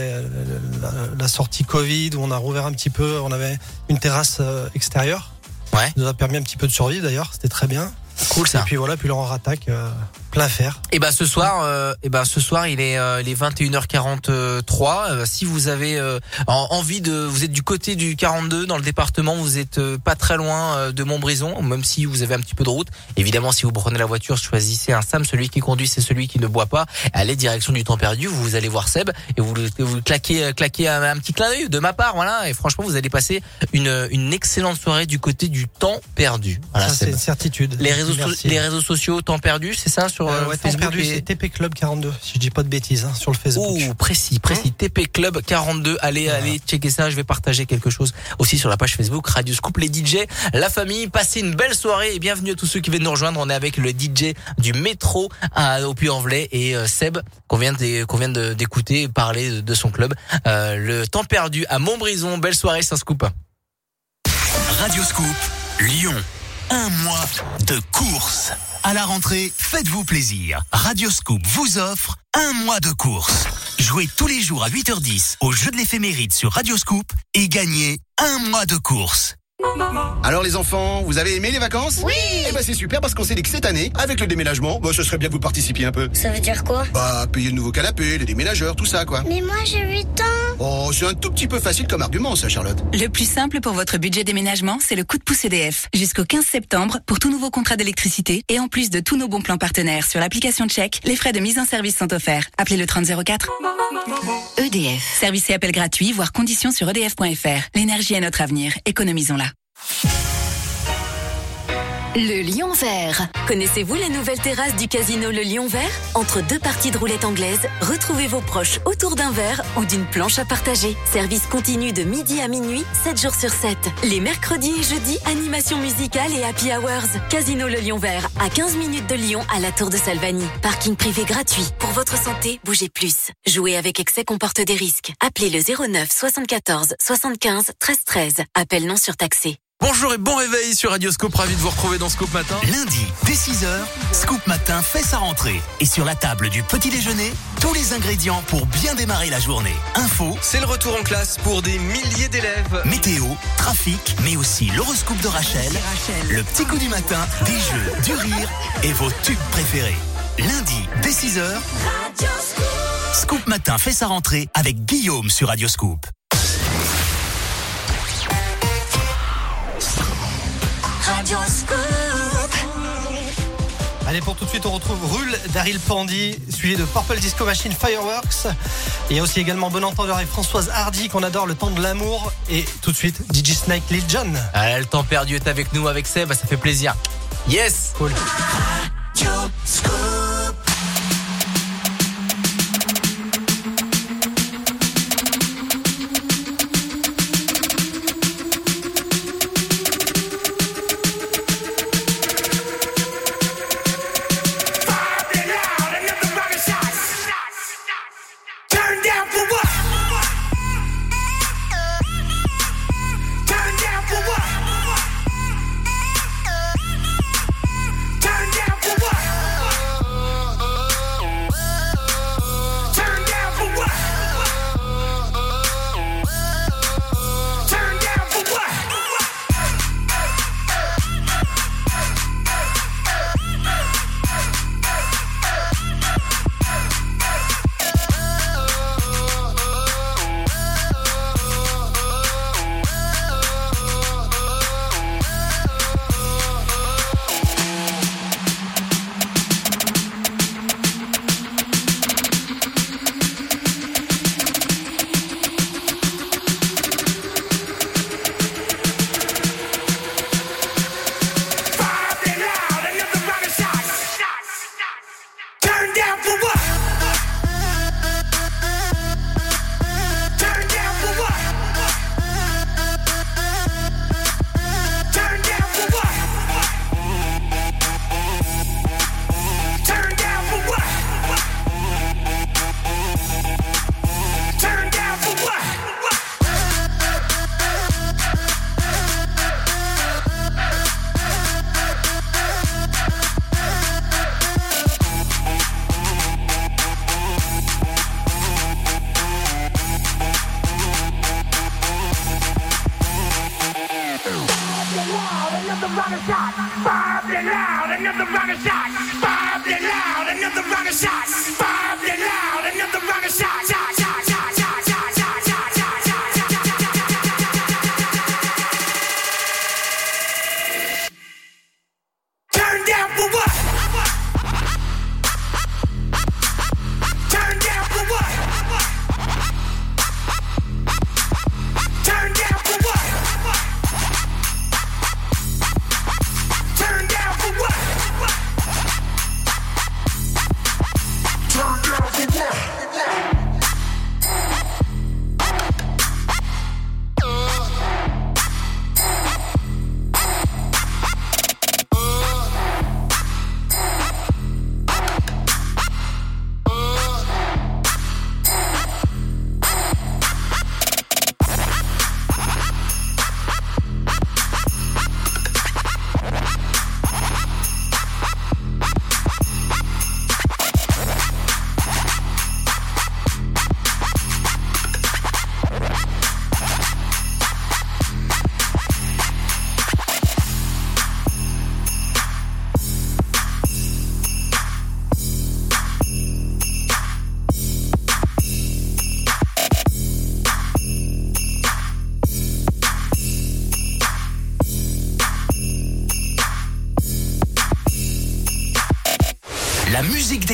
la, la sortie Covid où on a rouvert un petit peu. On avait une terrasse euh, extérieure. Ouais. Ça nous a permis un petit peu de survivre d'ailleurs. C'était très bien. Cool ça. Et puis voilà, puis là on rattaque euh, plein fer. Et ben ce soir, euh, et ben ce soir il est euh, il est 21h43. Euh, si vous avez euh, en- envie de, vous êtes du côté du 42 dans le département, vous êtes euh, pas très loin de Montbrison, même si vous avez un petit peu de route. Évidemment, si vous prenez la voiture, choisissez un Sam. Celui qui conduit, c'est celui qui ne boit pas. Allez direction du temps perdu. Vous allez voir Seb et vous vous claquez claquez un, un petit clin d'œil de ma part, voilà. Et franchement, vous allez passer une une excellente soirée du côté du temps perdu. Voilà, ça c'est une certitude. Les réseaux, so- les réseaux sociaux, temps perdu, c'est ça sur Euh, euh, ouais, temps Facebook perdu, et- c'est TP Club 42, si je dis pas de bêtises, hein, sur le Facebook. Oh, précis, précis. TP Club 42. Allez, allez, checker ça. Je vais partager quelque chose aussi sur la page Facebook Radio Scoop, les DJ, la famille. Passez une belle soirée et bienvenue à tous ceux qui viennent nous rejoindre. On est avec le DJ du métro à, au Puy-en-Velay et euh, Seb qu'on vient d'é- qu'on vient de- d'écouter parler de, de son club. Euh, le temps perdu à Montbrison. Belle soirée, c'est un scoop. Radio Scoop, Lyon. Un mois de course. À la rentrée, faites-vous plaisir. Radio Scoop vous offre un mois de course. Jouez tous les jours à 8h10 au jeu de l'éphéméride sur Radio Scoop et gagnez un mois de course. Alors les enfants, vous avez aimé les vacances Oui Eh ben c'est super parce qu'on s'est dit que cette année, avec le déménagement, bah, ce serait bien que vous participiez un peu. Ça veut dire quoi? Bah, payer le nouveau canapé, les déménageurs, tout ça quoi. Mais moi j'ai 8 ans. Oh, c'est un tout petit peu facile comme argument ça, Charlotte. Le plus simple pour votre budget déménagement, c'est le coup de pouce EDF. Jusqu'au 15 septembre, pour tout nouveau contrat d'électricité et en plus de tous nos bons plans partenaires sur l'application Check, les frais de mise en service sont offerts. Appelez le 3004. EDF. Service et appel gratuit, voire conditions sur edf.fr. L'énergie est notre avenir. Économisons-la. Le Lion Vert. Connaissez-vous la nouvelle terrasse du casino Le Lion Vert? Entre deux parties de roulette anglaise, retrouvez vos proches autour d'un verre ou d'une planche à partager. Service continu de midi à minuit, 7 jours sur 7. Les mercredis et jeudis, animation musicale et happy hours. Casino Le Lion Vert, à 15 minutes de Lyon, à la tour de Salvani. Parking privé gratuit. Pour votre santé, bougez plus. Jouer avec excès comporte des risques. Appelez le 09 74 75 13 13. Appel non surtaxé. Bonjour et bon réveil sur Radio Scoop. Ravi de vous retrouver dans Scoop Matin. Lundi, dès 6h, Scoop Matin fait sa rentrée. Et sur la table du petit déjeuner, tous les ingrédients pour bien démarrer la journée. Info, C'est le retour en classe pour des milliers d'élèves. météo, trafic, mais aussi l'horoscope de Rachel, le petit coup du matin, des jeux, du rire et vos tubes préférés. Lundi, dès 6h, Scoop Matin fait sa rentrée avec Guillaume sur Radio Scoop. Allez, pour tout de suite, on retrouve Rule Daryl Pandy, suivi de Purple Disco Machine Fireworks. Il y a aussi également Bon Entendeur et Françoise Hardy qu'on adore, le temps de l'amour. Et tout de suite, DJ Snake Lil Jon. Ah, le temps perdu est avec nous, avec Seb, ça fait plaisir. Yes Cool. Bring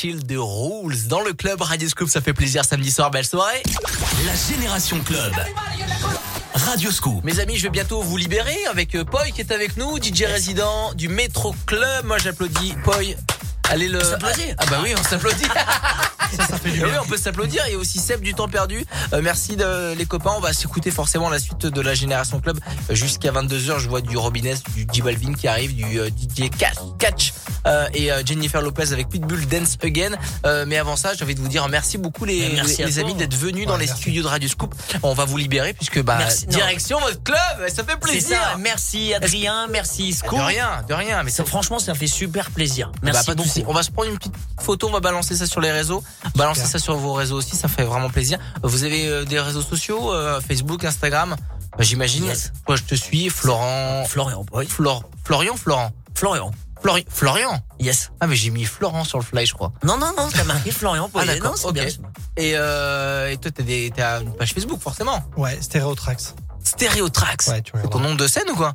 Chill de Rules dans le club Radio Scoop. Ça fait plaisir samedi soir, belle soirée. La Génération Club. Radio Scoop. Mes amis, je vais bientôt vous libérer avec euh, Poi qui est avec nous, DJ résident du Métro Club. Moi, j'applaudis Poi. Allez le. s'applaudit. Ah bah oui, on s'applaudit. Ça, ça fait du oui, on peut s'applaudir. Et aussi Seb du temps perdu. Euh, merci de, les copains. On va s'écouter forcément la suite de la Génération Club Euh, jusqu'à 22h. Je vois du Robinez, du J Balvin qui arrive, du euh, DJ Catch, Catch et euh, Jennifer Lopez avec Pitbull Dance Again. Euh, mais avant ça, j'ai envie de vous dire merci beaucoup les, merci amis d'être venus dans les studios de Radio Scoop. On va vous libérer puisque bah Merci. Non. direction votre club. Ça fait plaisir. ça. Merci Adrien, merci Scoop. De rien, de rien. Mais Ça, franchement, ça fait super plaisir. bah, Merci pas de beaucoup. On va se prendre une petite photo, on va balancer ça sur les réseaux, balancer ça sur vos réseaux aussi, ça fait vraiment plaisir. Vous avez euh, des réseaux sociaux, euh, Facebook, Instagram, Bah, j'imagine. Yes. Toi, je te suis, Florent, Florian, oui. Flor, Florian, Florent, Florian. Flori- Florian. Yes. Ah mais j'ai mis Florent sur le fly, je crois. Non, non, non, t'as marqué Florian Ah Poirier. d'accord. Non, c'est ok. bien. Et, euh, et toi, t'as des, t'as une page Facebook forcément. Ouais, Stéréotrax. Stéréotrax. Ouais, tu C'est ton nom de scène ou quoi?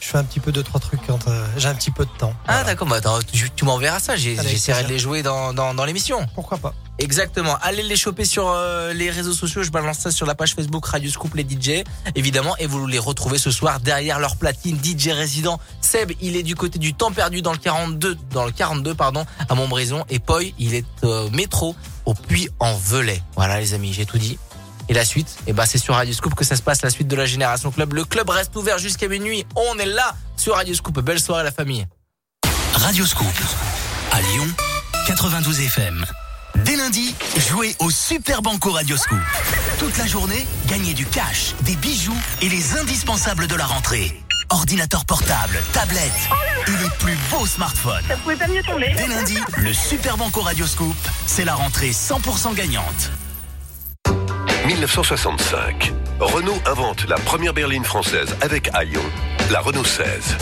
Je fais un petit peu deux, trois trucs quand euh, j'ai un petit peu de temps. Ah d'accord. Bah attends, tu, tu m'enverras ça. J'ai- Avec J'essaierai de plaisir. les jouer dans, dans, dans l'émission. Pourquoi pas Exactement. Allez les choper sur euh, les réseaux sociaux. Je balance ça sur la page Facebook Radio Scoop les DJ, évidemment. Et vous les retrouvez ce soir derrière leur platine DJ résident. Seb, il est du côté du temps perdu dans le 42, dans le 42 pardon, à Montbrison. Et Poi, il est au métro au Puy en Velay. Voilà les amis, j'ai tout dit. Et la suite, eh ben c'est sur Radio Scoop que ça se passe, la suite de la Génération Club. Le club reste ouvert jusqu'à minuit. On est là sur Radio Scoop. Belle soirée la famille. Radio Scoop. À Lyon, 92 FM. Dès lundi, jouez au Super Banco Radio Scoop. Toute la journée, gagnez du cash, des bijoux et les indispensables de la rentrée. Ordinateur portable, tablette et les plus beaux smartphones. Ça pouvait pas mieux tomber. Dès lundi, le Super Banco Radio Scoop, c'est la rentrée 100% gagnante. 1965. Renault invente la première berline française avec Aion, la Renault 16.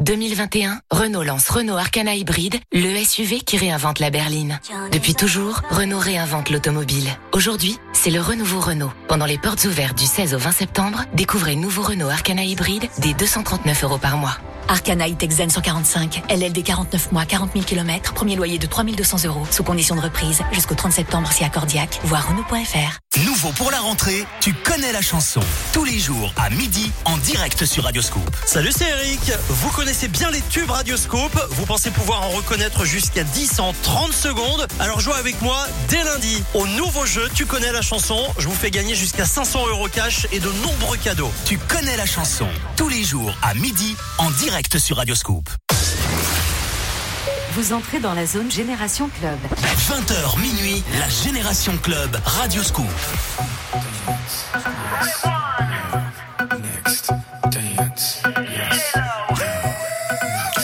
2021, Renault lance Renault Arcana Hybride, le SUV qui réinvente la berline. Depuis toujours, Renault réinvente l'automobile. Aujourd'hui, c'est le renouveau Renault. Pendant les portes ouvertes du 16 au 20 septembre, découvrez nouveau Renault Arcana Hybride dès 239 euros par mois. Arcana E-Tech Zen 145, LLD 49 mois, 40 000 km, premier loyer de 3200 euros, sous condition de reprise, jusqu'au 30 septembre si accordiaque, voir Renault.fr. Nouveau pour la rentrée, tu connais la chanson. Tous les jours à midi en direct sur Radio Scoop. Salut, c'est Eric. Vous connaissez bien les tubes Radioscope. Vous pensez pouvoir en reconnaître jusqu'à 10 en 30 secondes. Alors jouez avec moi dès lundi au nouveau jeu Tu connais la chanson. Je vous fais gagner jusqu'à 500 euros cash et de nombreux cadeaux. Tu connais la chanson. Tous les jours à midi en direct sur Radio Scoop. Vous entrez dans la zone Génération Club. 20h minuit, la Génération Club Radio Scoop.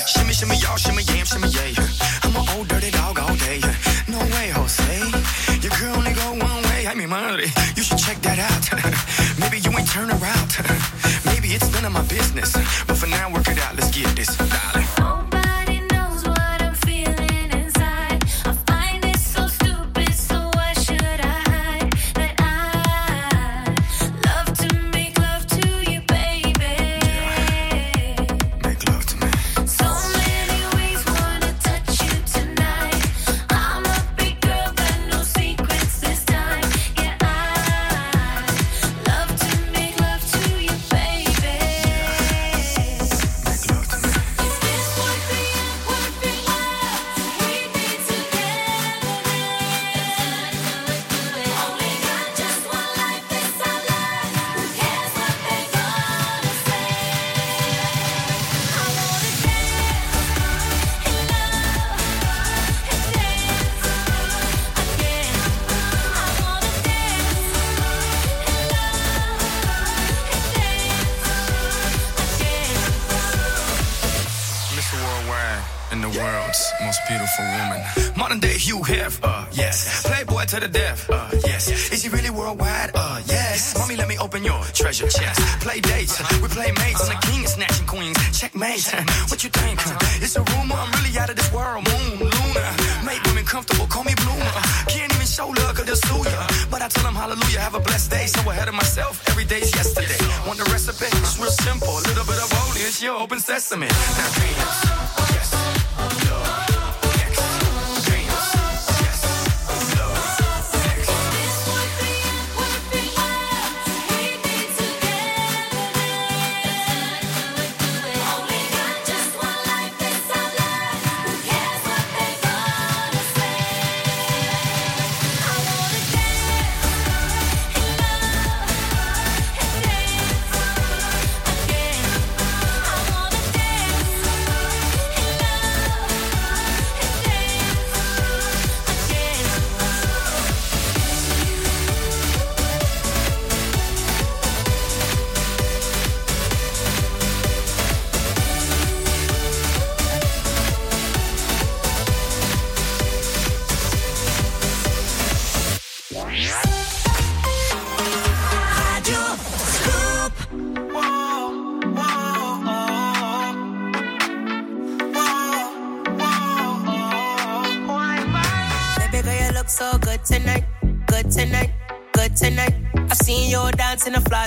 Shimmy, shimmy, y'all, shimmy, yam, shimmy, yay. I'm an old dirty dog all day. No way, Jose. Your girl only go one way. I mean, money. You should check that out. Turn around. Maybe it's none of my business. But for now, work it out. Let's get this, to the death, uh, yes. Is he really worldwide? Uh, yes. Mommy, let me open your treasure chest. Play dates, we play mates. I'm the king of snatching queens. Checkmate. What you think? It's a rumor, I'm really out of this world. Moon, Luna. Make women comfortable, call me bloomer. Can't even show love, cause they'll sue ya. But I tell them hallelujah, have a blessed day. So ahead of myself, every day's yesterday. Want the recipe? It's real simple. A little bit of holy, it's your open sesame. Now. Yes.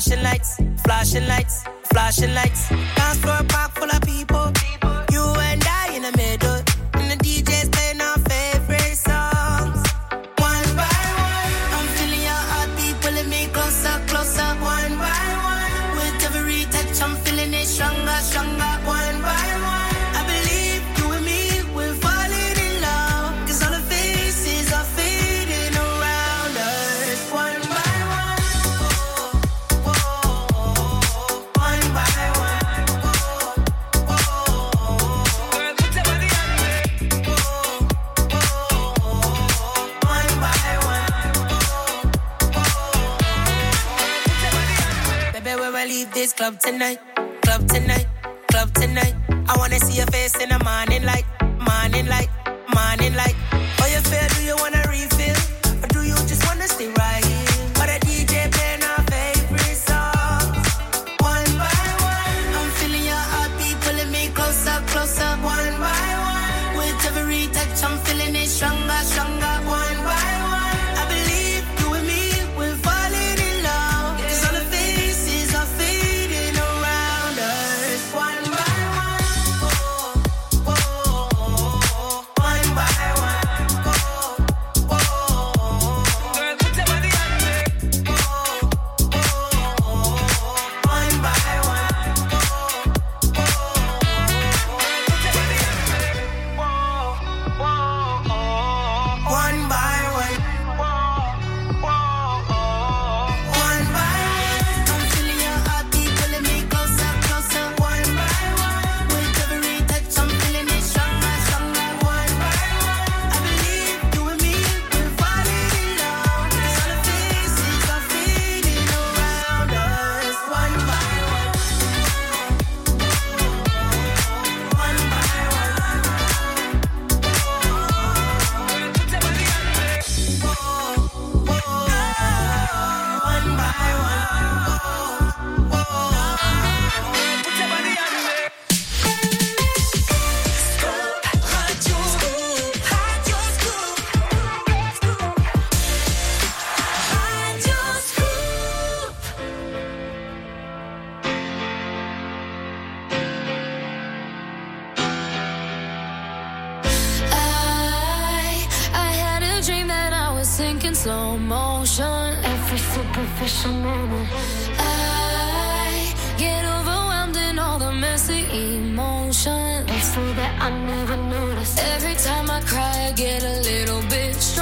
washing like tonight. in slow motion. Every superficial moment. I get overwhelmed in all the messy emotions. It's so that I never notice. Every time I cry, I get a little bitch.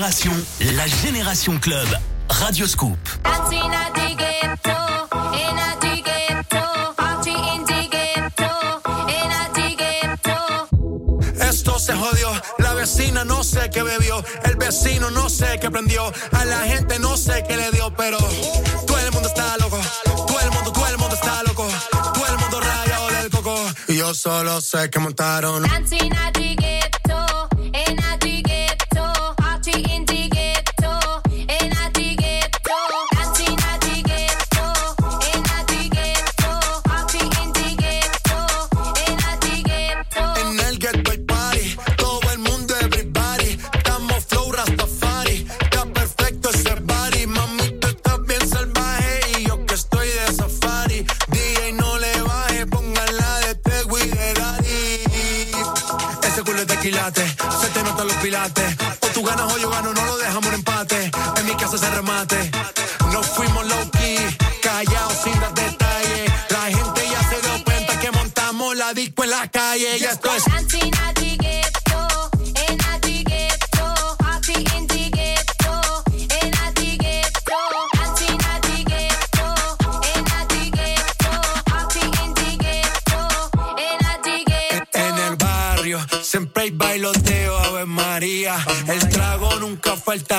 Génération, la Génération Club. Radio Scoop. Esto se jodió, la vecina no sé qué bebió, el vecino no sé qué prendió, a la gente no sé qué le dio, pero todo el mundo está loco, todo el mundo, todo el mundo está loco, todo el mundo rayado del coco. Y yo solo sé que montaron. Ganas o yo gano, no lo dejamos en empate, en mi casa se remate, nos fuimos low key, callados sin dar detalles, la gente ya se dio cuenta que montamos la disco en la calle, ya esto es Dancing at the ghetto, in a the ghetto, party in the ghetto, in a the ghetto. Dancing at the ghetto, in a the ghetto, party in the ghetto, in a the ghetto. En el barrio siempre hay bailoteo, Ave María. El trago nunca falta